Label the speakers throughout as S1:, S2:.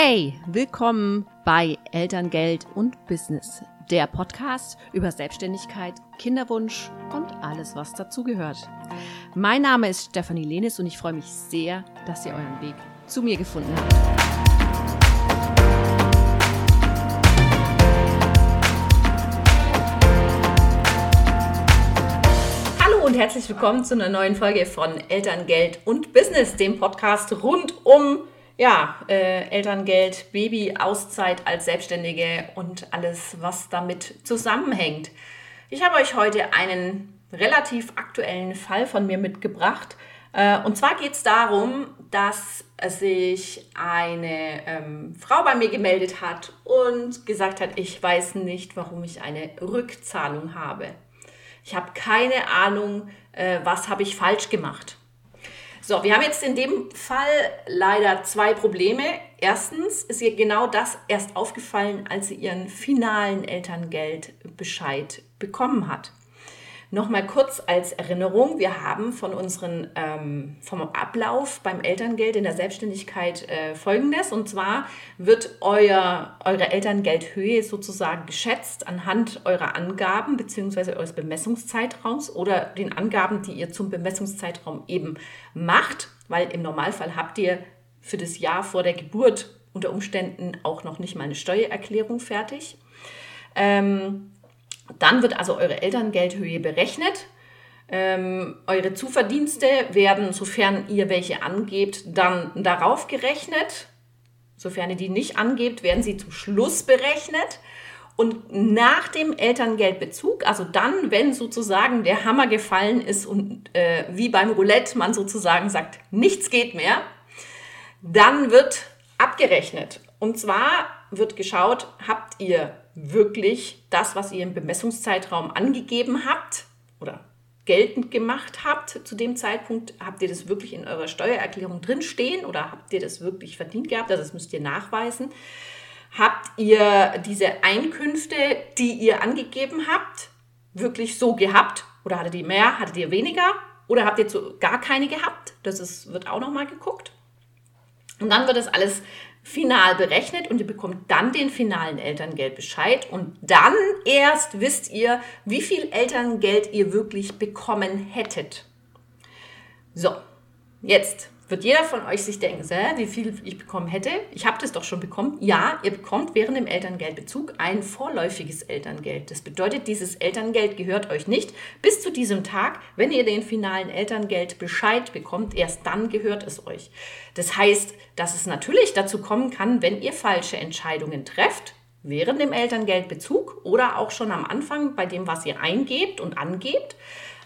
S1: Hey, willkommen bei Elterngeld und Business, der Podcast über Selbstständigkeit, Kinderwunsch und alles, was dazugehört. Mein Name ist Stefanie Lenis und ich freue mich sehr, dass ihr euren Weg zu mir gefunden habt. Hallo und herzlich willkommen zu einer neuen Folge von Elterngeld und Business, dem Podcast rund um ja, äh, Elterngeld, Baby, Auszeit als Selbstständige und alles, was damit zusammenhängt. Ich habe euch heute einen relativ aktuellen Fall von mir mitgebracht. Äh, und zwar geht es darum, dass sich eine ähm, Frau bei mir gemeldet hat und gesagt hat, ich weiß nicht, warum ich eine Rückzahlung habe. Ich habe keine Ahnung, äh, was habe ich falsch gemacht. So, wir haben jetzt in dem Fall leider zwei Probleme. Erstens ist ihr genau das erst aufgefallen, als sie ihren finalen Elterngeldbescheid bekommen hat. Nochmal kurz als Erinnerung, wir haben von unseren, ähm, vom Ablauf beim Elterngeld in der Selbstständigkeit äh, folgendes. Und zwar wird euer, eure Elterngeldhöhe sozusagen geschätzt anhand eurer Angaben bzw. eures Bemessungszeitraums oder den Angaben, die ihr zum Bemessungszeitraum eben macht. Weil im Normalfall habt ihr für das Jahr vor der Geburt unter Umständen auch noch nicht mal eine Steuererklärung fertig. Ähm, dann wird also eure Elterngeldhöhe berechnet. Ähm, eure Zuverdienste werden, sofern ihr welche angebt, dann darauf gerechnet. Sofern ihr die nicht angebt, werden sie zum Schluss berechnet. Und nach dem Elterngeldbezug, also dann, wenn sozusagen der Hammer gefallen ist und äh, wie beim Roulette man sozusagen sagt, nichts geht mehr, dann wird abgerechnet. Und zwar wird geschaut, habt ihr wirklich das, was ihr im Bemessungszeitraum angegeben habt oder geltend gemacht habt zu dem Zeitpunkt, habt ihr das wirklich in eurer Steuererklärung drinstehen oder habt ihr das wirklich verdient gehabt? Also das müsst ihr nachweisen. Habt ihr diese Einkünfte, die ihr angegeben habt, wirklich so gehabt? Oder hattet ihr mehr, hattet ihr weniger? Oder habt ihr zu, gar keine gehabt? Das ist, wird auch nochmal geguckt. Und dann wird das alles final berechnet und ihr bekommt dann den finalen Elterngeldbescheid und dann erst wisst ihr, wie viel Elterngeld ihr wirklich bekommen hättet. So, jetzt wird jeder von euch sich denken, wie viel ich bekommen hätte. Ich habe das doch schon bekommen. Ja, ihr bekommt während dem Elterngeldbezug ein vorläufiges Elterngeld. Das bedeutet, dieses Elterngeld gehört euch nicht bis zu diesem Tag. Wenn ihr den finalen Elterngeldbescheid bekommt, erst dann gehört es euch. Das heißt, dass es natürlich dazu kommen kann, wenn ihr falsche Entscheidungen trefft, während dem Elterngeldbezug oder auch schon am Anfang bei dem, was ihr eingebt und angebt,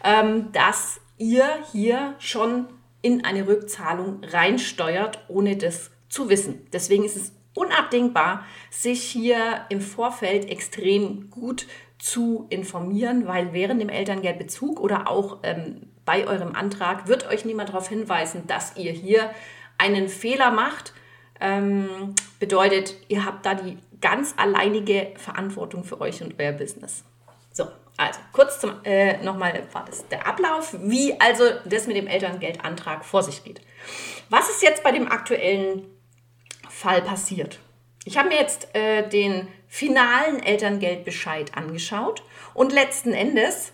S1: ähm, dass ihr hier schon in eine Rückzahlung reinsteuert, ohne das zu wissen. Deswegen ist es unabdingbar, sich hier im Vorfeld extrem gut zu informieren, weil während dem Elterngeldbezug oder auch ähm, bei eurem Antrag wird euch niemand darauf hinweisen, dass ihr hier einen Fehler macht. Ähm, bedeutet, ihr habt da die ganz alleinige Verantwortung für euch und euer Business. So, also kurz zum, äh, nochmal war das der Ablauf, wie also das mit dem Elterngeldantrag vor sich geht. Was ist jetzt bei dem aktuellen Fall passiert? Ich habe mir jetzt äh, den finalen Elterngeldbescheid angeschaut und letzten Endes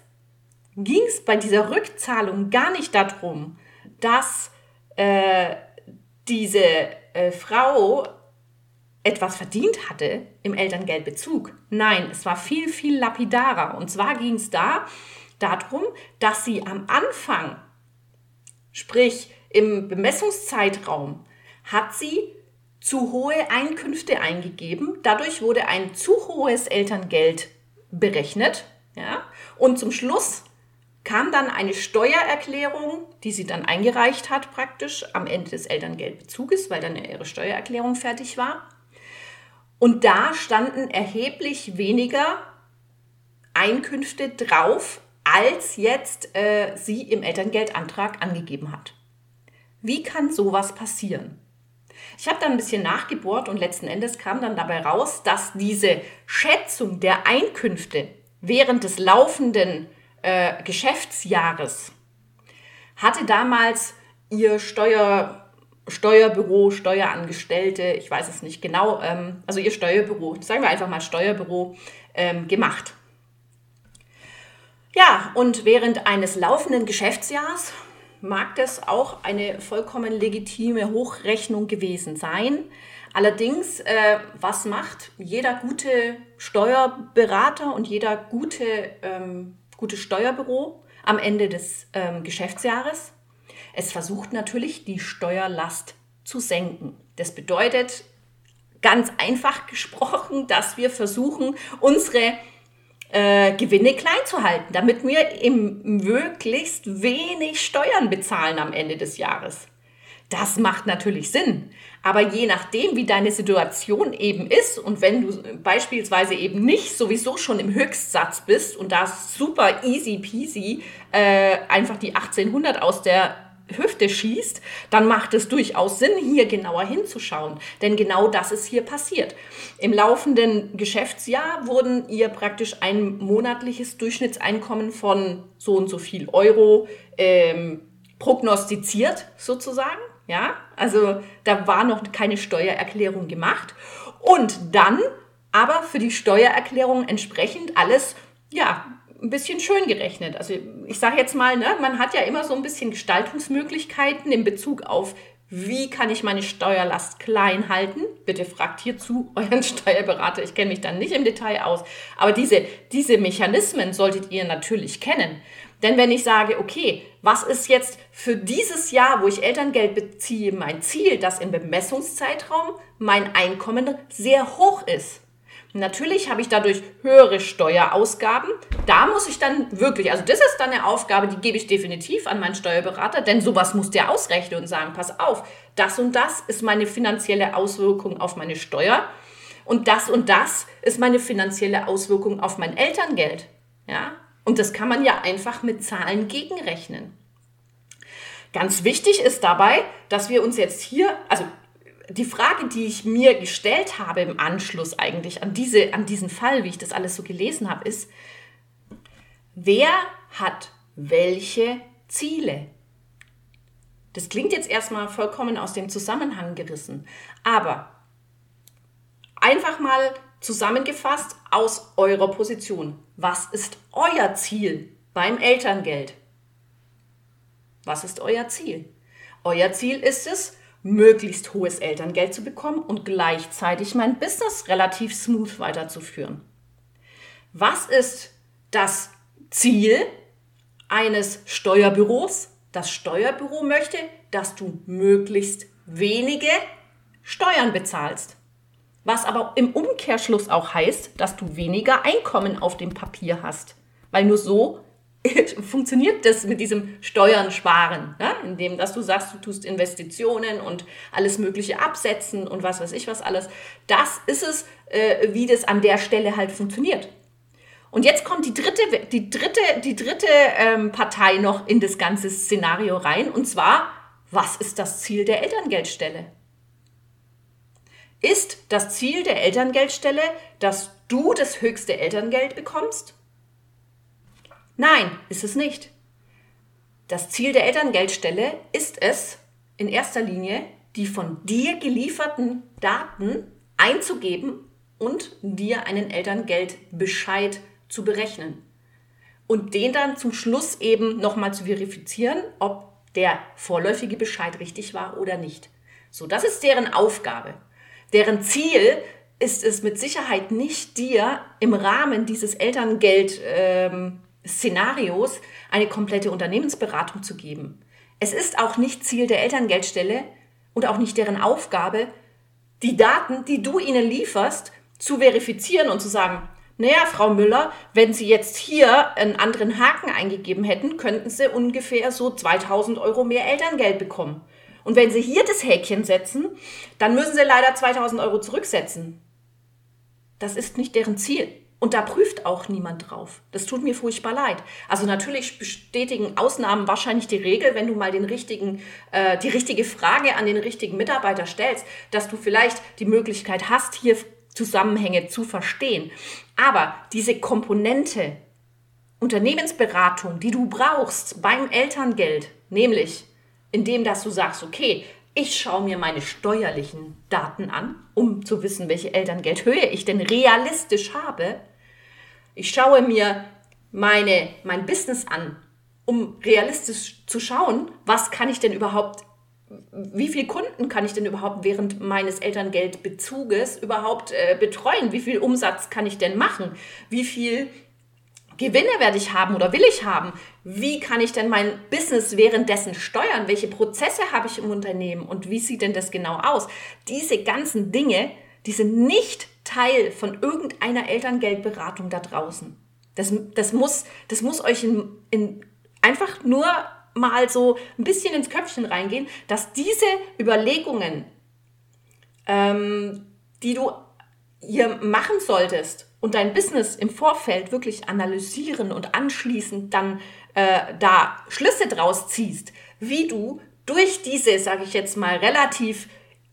S1: ging es bei dieser Rückzahlung gar nicht darum, dass äh, diese äh, Frau etwas verdient hatte im Elterngeldbezug. Nein, es war viel, viel lapidarer. Und zwar ging es da darum, dass sie am Anfang, sprich im Bemessungszeitraum, hat sie zu hohe Einkünfte eingegeben. Dadurch wurde ein zu hohes Elterngeld berechnet. Ja? Und zum Schluss kam dann eine Steuererklärung, die sie dann eingereicht hat, praktisch am Ende des Elterngeldbezuges, weil dann ihre Steuererklärung fertig war. Und da standen erheblich weniger Einkünfte drauf, als jetzt äh, sie im Elterngeldantrag angegeben hat. Wie kann sowas passieren? Ich habe dann ein bisschen nachgebohrt und letzten Endes kam dann dabei raus, dass diese Schätzung der Einkünfte während des laufenden äh, Geschäftsjahres hatte damals ihr Steuer Steuerbüro, Steuerangestellte, ich weiß es nicht genau, ähm, also ihr Steuerbüro, sagen wir einfach mal Steuerbüro, ähm, gemacht. Ja, und während eines laufenden Geschäftsjahres mag das auch eine vollkommen legitime Hochrechnung gewesen sein. Allerdings, äh, was macht jeder gute Steuerberater und jeder gute, ähm, gute Steuerbüro am Ende des ähm, Geschäftsjahres? Es versucht natürlich, die Steuerlast zu senken. Das bedeutet, ganz einfach gesprochen, dass wir versuchen, unsere äh, Gewinne klein zu halten, damit wir im möglichst wenig Steuern bezahlen am Ende des Jahres. Das macht natürlich Sinn. Aber je nachdem, wie deine Situation eben ist und wenn du beispielsweise eben nicht sowieso schon im Höchstsatz bist und da super easy peasy äh, einfach die 1800 aus der Hüfte schießt, dann macht es durchaus Sinn, hier genauer hinzuschauen. Denn genau das ist hier passiert. Im laufenden Geschäftsjahr wurden ihr praktisch ein monatliches Durchschnittseinkommen von so und so viel Euro ähm, prognostiziert, sozusagen. Ja, also da war noch keine Steuererklärung gemacht. Und dann aber für die Steuererklärung entsprechend alles, ja, ein bisschen schön gerechnet. Also ich sage jetzt mal, ne, man hat ja immer so ein bisschen Gestaltungsmöglichkeiten in Bezug auf, wie kann ich meine Steuerlast klein halten? Bitte fragt hierzu euren Steuerberater. Ich kenne mich dann nicht im Detail aus. Aber diese, diese Mechanismen solltet ihr natürlich kennen. Denn wenn ich sage, okay, was ist jetzt für dieses Jahr, wo ich Elterngeld beziehe, mein Ziel, dass im Bemessungszeitraum mein Einkommen sehr hoch ist, Natürlich habe ich dadurch höhere Steuerausgaben. Da muss ich dann wirklich, also das ist dann eine Aufgabe, die gebe ich definitiv an meinen Steuerberater, denn sowas muss der ausrechnen und sagen, pass auf, das und das ist meine finanzielle Auswirkung auf meine Steuer und das und das ist meine finanzielle Auswirkung auf mein Elterngeld. Ja? Und das kann man ja einfach mit Zahlen gegenrechnen. Ganz wichtig ist dabei, dass wir uns jetzt hier, also die Frage, die ich mir gestellt habe im Anschluss eigentlich an, diese, an diesen Fall, wie ich das alles so gelesen habe, ist, wer hat welche Ziele? Das klingt jetzt erstmal vollkommen aus dem Zusammenhang gerissen, aber einfach mal zusammengefasst aus eurer Position. Was ist euer Ziel beim Elterngeld? Was ist euer Ziel? Euer Ziel ist es, möglichst hohes Elterngeld zu bekommen und gleichzeitig mein Business relativ smooth weiterzuführen. Was ist das Ziel eines Steuerbüros? Das Steuerbüro möchte, dass du möglichst wenige Steuern bezahlst. Was aber im Umkehrschluss auch heißt, dass du weniger Einkommen auf dem Papier hast. Weil nur so funktioniert das mit diesem Steuern sparen, ne? indem dass du sagst, du tust Investitionen und alles Mögliche absetzen und was weiß ich was alles. Das ist es, äh, wie das an der Stelle halt funktioniert. Und jetzt kommt die dritte, die dritte, die dritte ähm, Partei noch in das ganze Szenario rein, und zwar, was ist das Ziel der Elterngeldstelle? Ist das Ziel der Elterngeldstelle, dass du das höchste Elterngeld bekommst? Nein, ist es nicht. Das Ziel der Elterngeldstelle ist es, in erster Linie die von dir gelieferten Daten einzugeben und dir einen Elterngeldbescheid zu berechnen. Und den dann zum Schluss eben nochmal zu verifizieren, ob der vorläufige Bescheid richtig war oder nicht. So, das ist deren Aufgabe. Deren Ziel ist es mit Sicherheit nicht dir im Rahmen dieses Elterngeld ähm, Szenarios eine komplette Unternehmensberatung zu geben. Es ist auch nicht Ziel der Elterngeldstelle und auch nicht deren Aufgabe, die Daten, die du ihnen lieferst, zu verifizieren und zu sagen, naja, Frau Müller, wenn Sie jetzt hier einen anderen Haken eingegeben hätten, könnten Sie ungefähr so 2000 Euro mehr Elterngeld bekommen. Und wenn Sie hier das Häkchen setzen, dann müssen Sie leider 2000 Euro zurücksetzen. Das ist nicht deren Ziel. Und da prüft auch niemand drauf. Das tut mir furchtbar leid. Also natürlich bestätigen Ausnahmen wahrscheinlich die Regel, wenn du mal den richtigen, äh, die richtige Frage an den richtigen Mitarbeiter stellst, dass du vielleicht die Möglichkeit hast, hier Zusammenhänge zu verstehen. Aber diese Komponente Unternehmensberatung, die du brauchst beim Elterngeld, nämlich indem dass du sagst, okay, Ich schaue mir meine steuerlichen Daten an, um zu wissen, welche Elterngeldhöhe ich denn realistisch habe. Ich schaue mir meine, mein Business an, um realistisch zu schauen, was kann ich denn überhaupt, wie viele Kunden kann ich denn überhaupt während meines Elterngeldbezuges überhaupt äh, betreuen? Wie viel Umsatz kann ich denn machen? Wie viel Gewinne werde ich haben oder will ich haben? Wie kann ich denn mein Business währenddessen steuern? Welche Prozesse habe ich im Unternehmen und wie sieht denn das genau aus? Diese ganzen Dinge, die sind nicht Teil von irgendeiner Elterngeldberatung da draußen. Das, das, muss, das muss euch in, in einfach nur mal so ein bisschen ins Köpfchen reingehen, dass diese Überlegungen, ähm, die du hier machen solltest, und dein Business im Vorfeld wirklich analysieren und anschließend dann äh, da Schlüsse draus ziehst, wie du durch diese, sage ich jetzt mal, relativ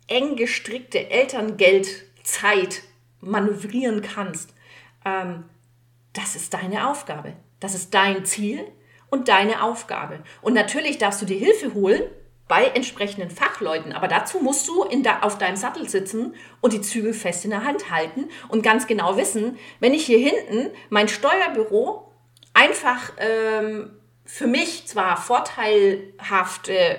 S1: eng gestrickte Elterngeldzeit manövrieren kannst, ähm, das ist deine Aufgabe. Das ist dein Ziel und deine Aufgabe. Und natürlich darfst du dir Hilfe holen bei entsprechenden Fachleuten. Aber dazu musst du da, auf deinem Sattel sitzen und die Zügel fest in der Hand halten und ganz genau wissen, wenn ich hier hinten mein Steuerbüro einfach ähm, für mich zwar vorteilhafte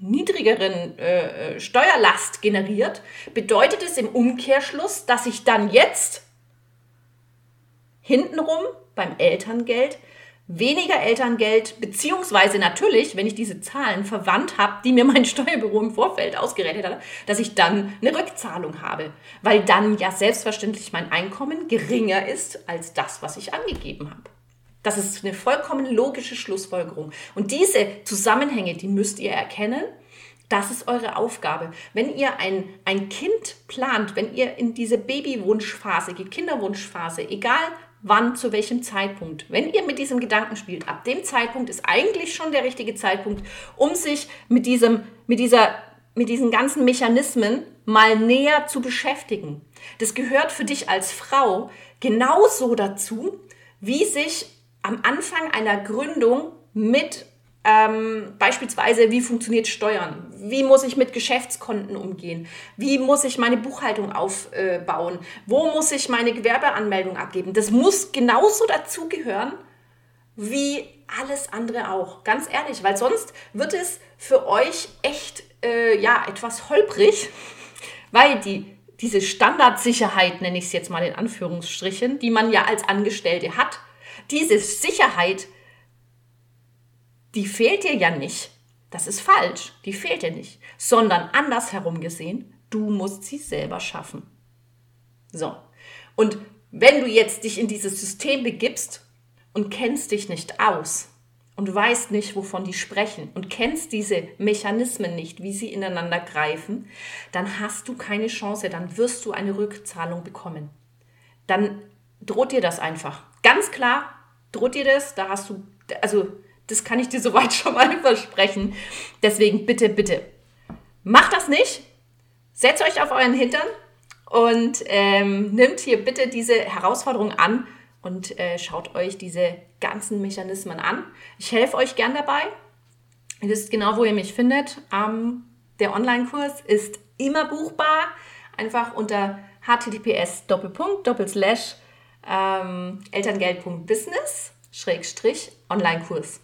S1: niedrigeren äh, Steuerlast generiert, bedeutet es im Umkehrschluss, dass ich dann jetzt hintenrum beim Elterngeld weniger Elterngeld, beziehungsweise natürlich, wenn ich diese Zahlen verwandt habe, die mir mein Steuerbüro im Vorfeld ausgerechnet hat, dass ich dann eine Rückzahlung habe, weil dann ja selbstverständlich mein Einkommen geringer ist als das, was ich angegeben habe. Das ist eine vollkommen logische Schlussfolgerung. Und diese Zusammenhänge, die müsst ihr erkennen. Das ist eure Aufgabe. Wenn ihr ein, ein Kind plant, wenn ihr in diese Babywunschphase geht, Kinderwunschphase, egal wann, zu welchem Zeitpunkt. Wenn ihr mit diesem Gedanken spielt, ab dem Zeitpunkt ist eigentlich schon der richtige Zeitpunkt, um sich mit diesem, mit dieser, mit diesen ganzen Mechanismen mal näher zu beschäftigen. Das gehört für dich als Frau genauso dazu, wie sich am Anfang einer Gründung mit ähm, beispielsweise, wie funktioniert Steuern? Wie muss ich mit Geschäftskonten umgehen? Wie muss ich meine Buchhaltung aufbauen? Wo muss ich meine Gewerbeanmeldung abgeben? Das muss genauso dazugehören wie alles andere auch. Ganz ehrlich, weil sonst wird es für euch echt äh, ja, etwas holprig, weil die, diese Standardsicherheit, nenne ich es jetzt mal in Anführungsstrichen, die man ja als Angestellte hat, diese Sicherheit die fehlt dir ja nicht. Das ist falsch, die fehlt dir nicht, sondern andersherum gesehen, du musst sie selber schaffen. So, und wenn du jetzt dich in dieses System begibst und kennst dich nicht aus und weißt nicht, wovon die sprechen und kennst diese Mechanismen nicht, wie sie ineinander greifen, dann hast du keine Chance, dann wirst du eine Rückzahlung bekommen. Dann droht dir das einfach. Ganz klar droht dir das, da hast du, also das kann ich dir soweit schon mal versprechen. Deswegen bitte, bitte, macht das nicht. Setzt euch auf euren Hintern und ähm, nimmt hier bitte diese Herausforderung an und äh, schaut euch diese ganzen Mechanismen an. Ich helfe euch gern dabei. Ihr wisst genau, wo ihr mich findet. Ähm, der Online-Kurs ist immer buchbar. Einfach unter https ähm, elterngeld.business Schrägstrich Online-Kurs.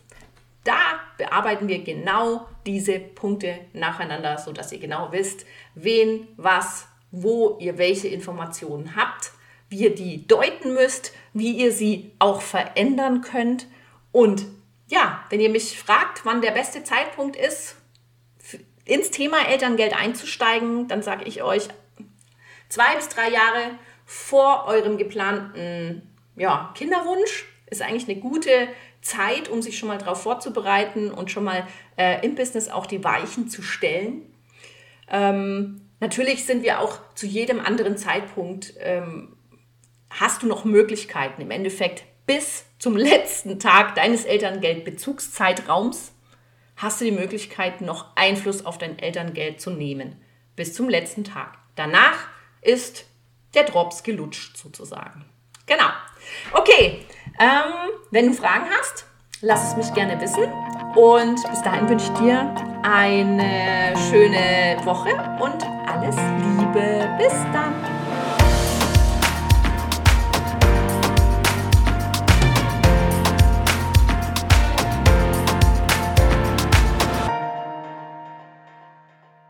S1: Da bearbeiten wir genau diese Punkte nacheinander, sodass ihr genau wisst, wen, was, wo ihr welche Informationen habt, wie ihr die deuten müsst, wie ihr sie auch verändern könnt. Und ja, wenn ihr mich fragt, wann der beste Zeitpunkt ist, ins Thema Elterngeld einzusteigen, dann sage ich euch zwei bis drei Jahre vor eurem geplanten ja, Kinderwunsch ist eigentlich eine gute Zeit, um sich schon mal darauf vorzubereiten und schon mal äh, im Business auch die Weichen zu stellen. Ähm, natürlich sind wir auch zu jedem anderen Zeitpunkt, ähm, hast du noch Möglichkeiten im Endeffekt bis zum letzten Tag deines Elterngeldbezugszeitraums hast du die Möglichkeit, noch Einfluss auf dein Elterngeld zu nehmen. Bis zum letzten Tag. Danach ist der Drops gelutscht sozusagen. Genau. Okay, ähm, wenn du Fragen hast, lass es mich gerne wissen. Und bis dahin wünsche ich dir eine schöne Woche und alles Liebe. Bis dann.